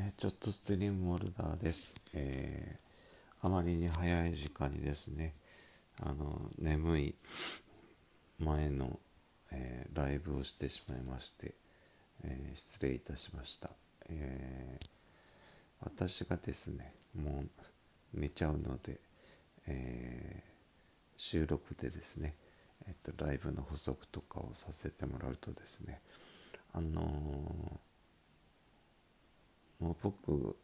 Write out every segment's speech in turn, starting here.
えちょっとストリームモルダーです。えーあまりに早い時間にですね、あの、眠い前の、えーライブをしてしまいまして、えー失礼いたしました。え私がですね、もう寝ちゃうので、え収録でですね、えっと、ライブの補足とかをさせてもらうとですね、あのもう僕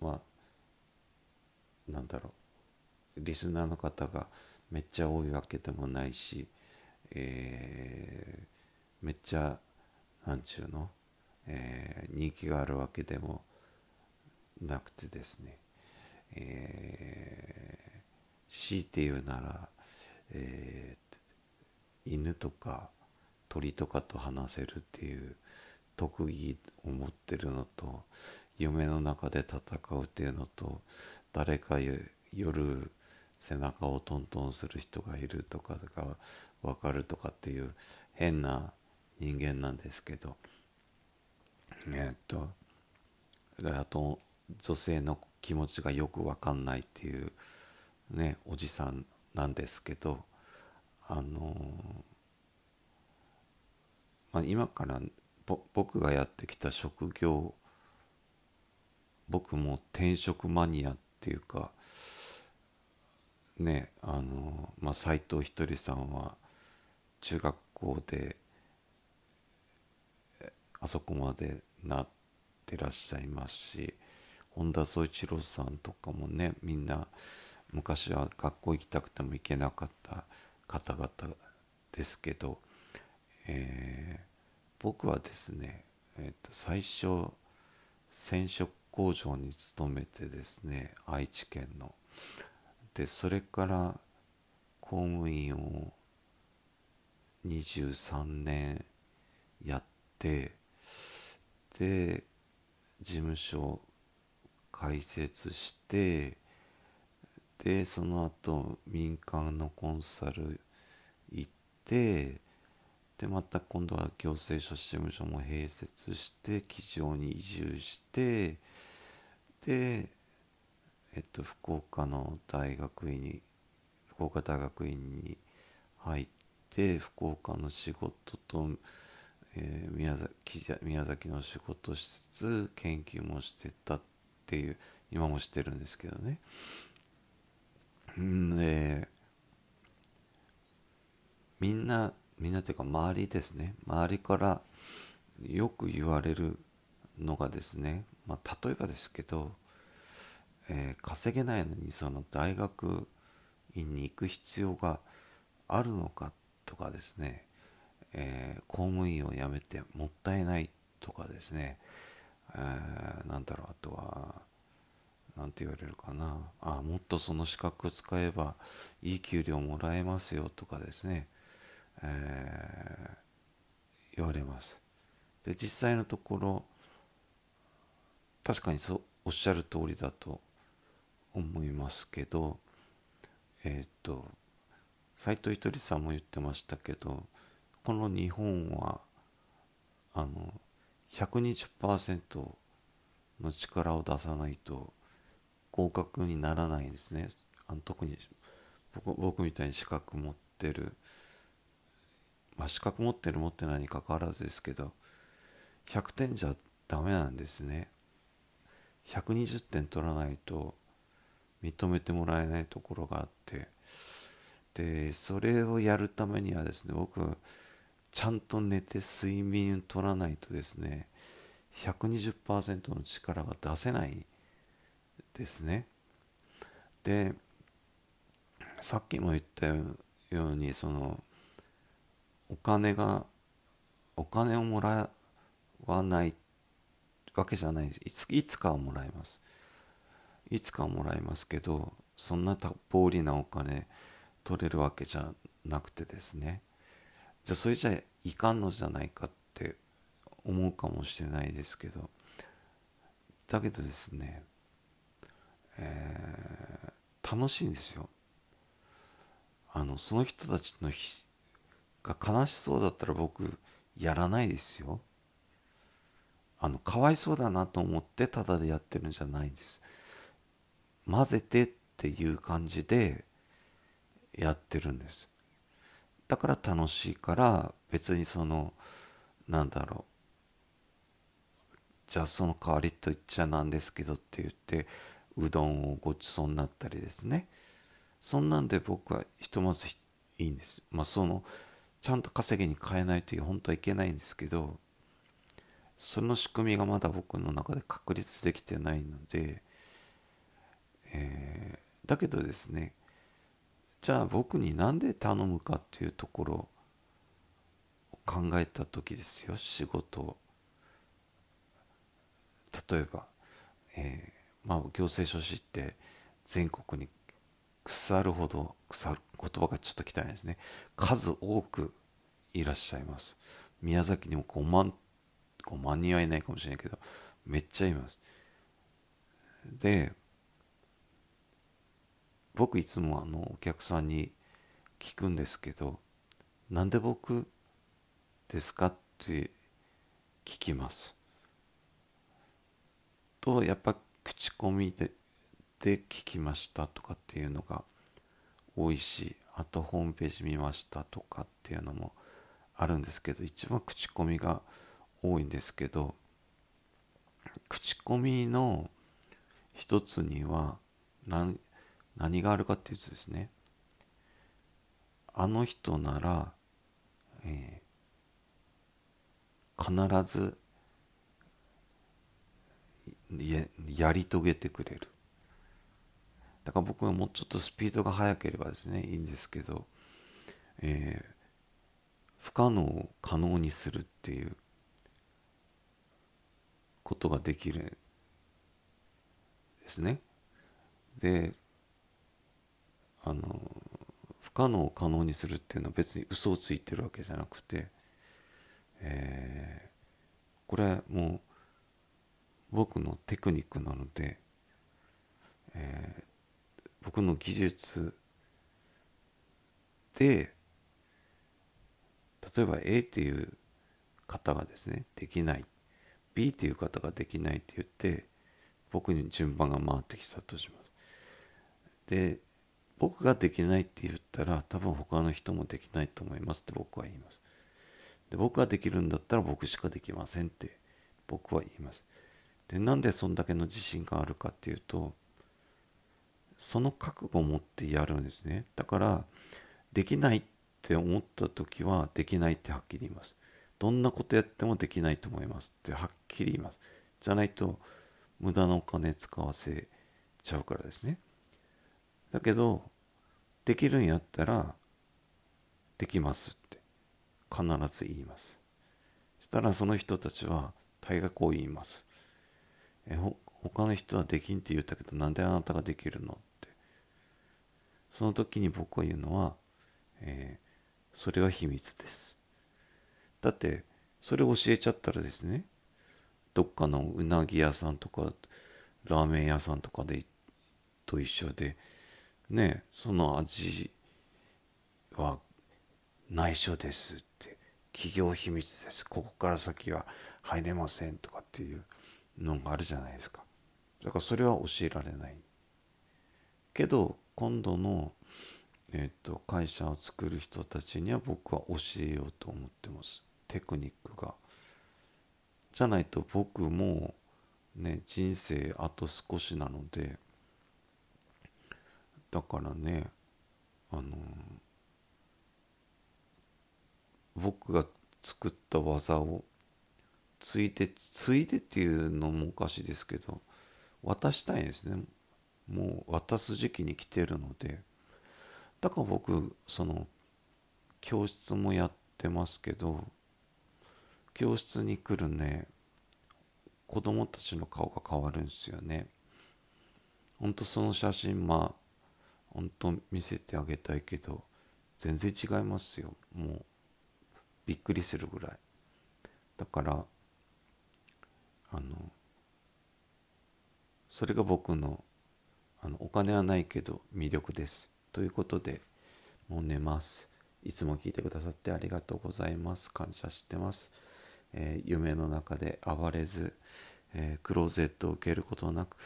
はなんだろうリスナーの方がめっちゃ多いわけでもないし、えーめっちゃなんちゅうの、えー人気があるわけでもなくてですね、えー強いて言うなら、えー犬とか鳥とかと話せるっていう特技を持ってるのと夢の中で戦うっていうのと誰か夜背中をトントンする人がいるとかが分かるとかっていう変な人間なんですけどえっとあと女性の気持ちがよく分かんないっていうねおじさんなんですけどあのまあ、今から僕がやってきた職業僕も転職マニアっていうかねあのまあ斎藤ひとりさんは中学校であそこまでなってらっしゃいますし本田宗一郎さんとかもねみんな昔は学校行きたくても行けなかった方々ですけど、えー僕はですね、えーと最初染色工場に勤めてですね愛知県の。でそれから公務員を23年やってで事務所開設してでその後民間のコンサル行ってでまた今度は行政書士事務所も併設して基場に移住してでえっと福岡の大学院に福岡大学院に入って福岡の仕事と、えー宮崎宮崎の仕事しつつ研究もしてたっていう今もしてるんですけどね。んでみんなみんなというか周りですね。周りからよく言われるのがですね、まあ、例えばですけど、えー稼げないのにその大学院に行く必要があるのかとかですね、えー公務員を辞めてもったいないとかですね、えーなんだろうあとはなんて言われるかな。あもっとその資格を使えばいい給料もらえますよとかですね、えー言われます。で実際のところ確かにそうおっしゃる通りだと思いますけどえっ、と斎藤ひとりさんも言ってましたけどこの日本はあの120%の力を出さないと合格にならないんですね。あの特に僕僕みたいに資格持ってるまあ資格持ってる持ってないにかかわらずですけど100点じゃダメなんですね。120点取らないと認めてもらえないところがあってでそれをやるためにはですね僕ちゃんと寝て睡眠取らないとですね120%の力が出せないですね。でさっきも言ったようにそのお金がお金をもらわないわけじゃない。いついつかはもらえます。いつかはもらえますけどそんな多暴利なお金取れるわけじゃなくてですね。じゃあそれじゃいかんのじゃないかって思うかもしれないですけど。だけどですね、えー楽しいんですよ。あのその人たちのが悲しそうだったら僕やらないですよ。あのかわいそうだなと思ってただでやってるんじゃないんです。混ぜてっていう感じでやってるんです。だから楽しいから別にそのなんだろう。じゃあその代わりと言っちゃなんですけどって言ってうどんをごちそうになったりですね。そんなんで僕はひとまずいいんです。まあそのちゃんと稼ぎに変えないという本当はいけないんですけどその仕組みがまだ僕の中で確立できてないので、えー、だけどですねじゃあ僕に何で頼むかっていうところを考えた時ですよ仕事を。例えば、えー、まあ行政書士って全国に腐るほど腐る言葉がちょっと汚いですね。数多くいらっしゃいます。宮崎にも5万5万人はいないかもしれないけどめっちゃいます。で僕いつもあのお客さんに聞くんですけどなんで僕ですかって聞きます。とやっぱ口コミでで聞きましたとかっていうのが多いしあとホームページ見ましたとかっていうのもあるんですけど一番口コミが多いんですけど口コミの一つには何何があるかっていうとですねあの人なら、えー、必ずややり遂げてくれる。だから僕はもうちょっとスピードが速ければですねいいんですけど、えー、不可能を可能にするっていうことができるですね。であの不可能を可能にするっていうのは別に嘘をついてるわけじゃなくて、えー、これはもう僕のテクニックなので、えー、僕の技術で例えば A っていう方がですねできない B っていう方ができないって言って僕に順番が回ってきたとします。で僕ができないって言ったら多分他の人もできないと思いますって僕は言います。で僕ができるんだったら僕しかできませんって僕は言います。でなんでそんだけの自信があるかっていうとその覚悟を持ってやるんですね。だからできないって思った時はできないってはっきり言います。どんなことやってもできないと思いますってはっきり言います。じゃないと無駄なお金使わせちゃうからですね。だけどできるんやったらできますって必ず言います。そしたらその人たちは大概こう言います。えほ他の人はできんって言ったけどなんであなたができるのっその時に僕は言うのは、えー、それは秘密です。だってそれを教えちゃったらですねどっかのうなぎ屋さんとかラーメン屋さんとかでと一緒でねその味は内緒ですって企業秘密です。ここから先は入れませんとかっていうのがあるじゃないですか。だからそれは教えられない。けど今度の、えーと、会社を作る人たちには僕は教えようと思ってます。テクニックが。じゃないと僕もね人生あと少しなので。だからねあの僕が作った技をついてついてっていうのもおかしいですけど渡したいんですね。もう渡す時期に来てるのでだから僕その教室もやってますけど教室に来るね子供たちの顔が変わるんですよね。ほんとその写真まあほんと見せてあげたいけど全然違いますよ。もうびっくりするぐらい。だからあのそれが僕のあのお金はないけど魅力ですということでもう寝ますいつも聞いてくださってありがとうございます感謝してますえー、夢の中で暴れず、えー、クローゼットを受けることなく、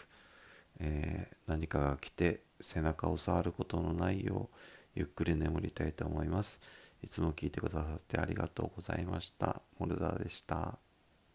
え何かが来て背中を触ることのないようゆっくり眠りたいと思います。いつも聞いてくださってありがとうございました。モルダーでした。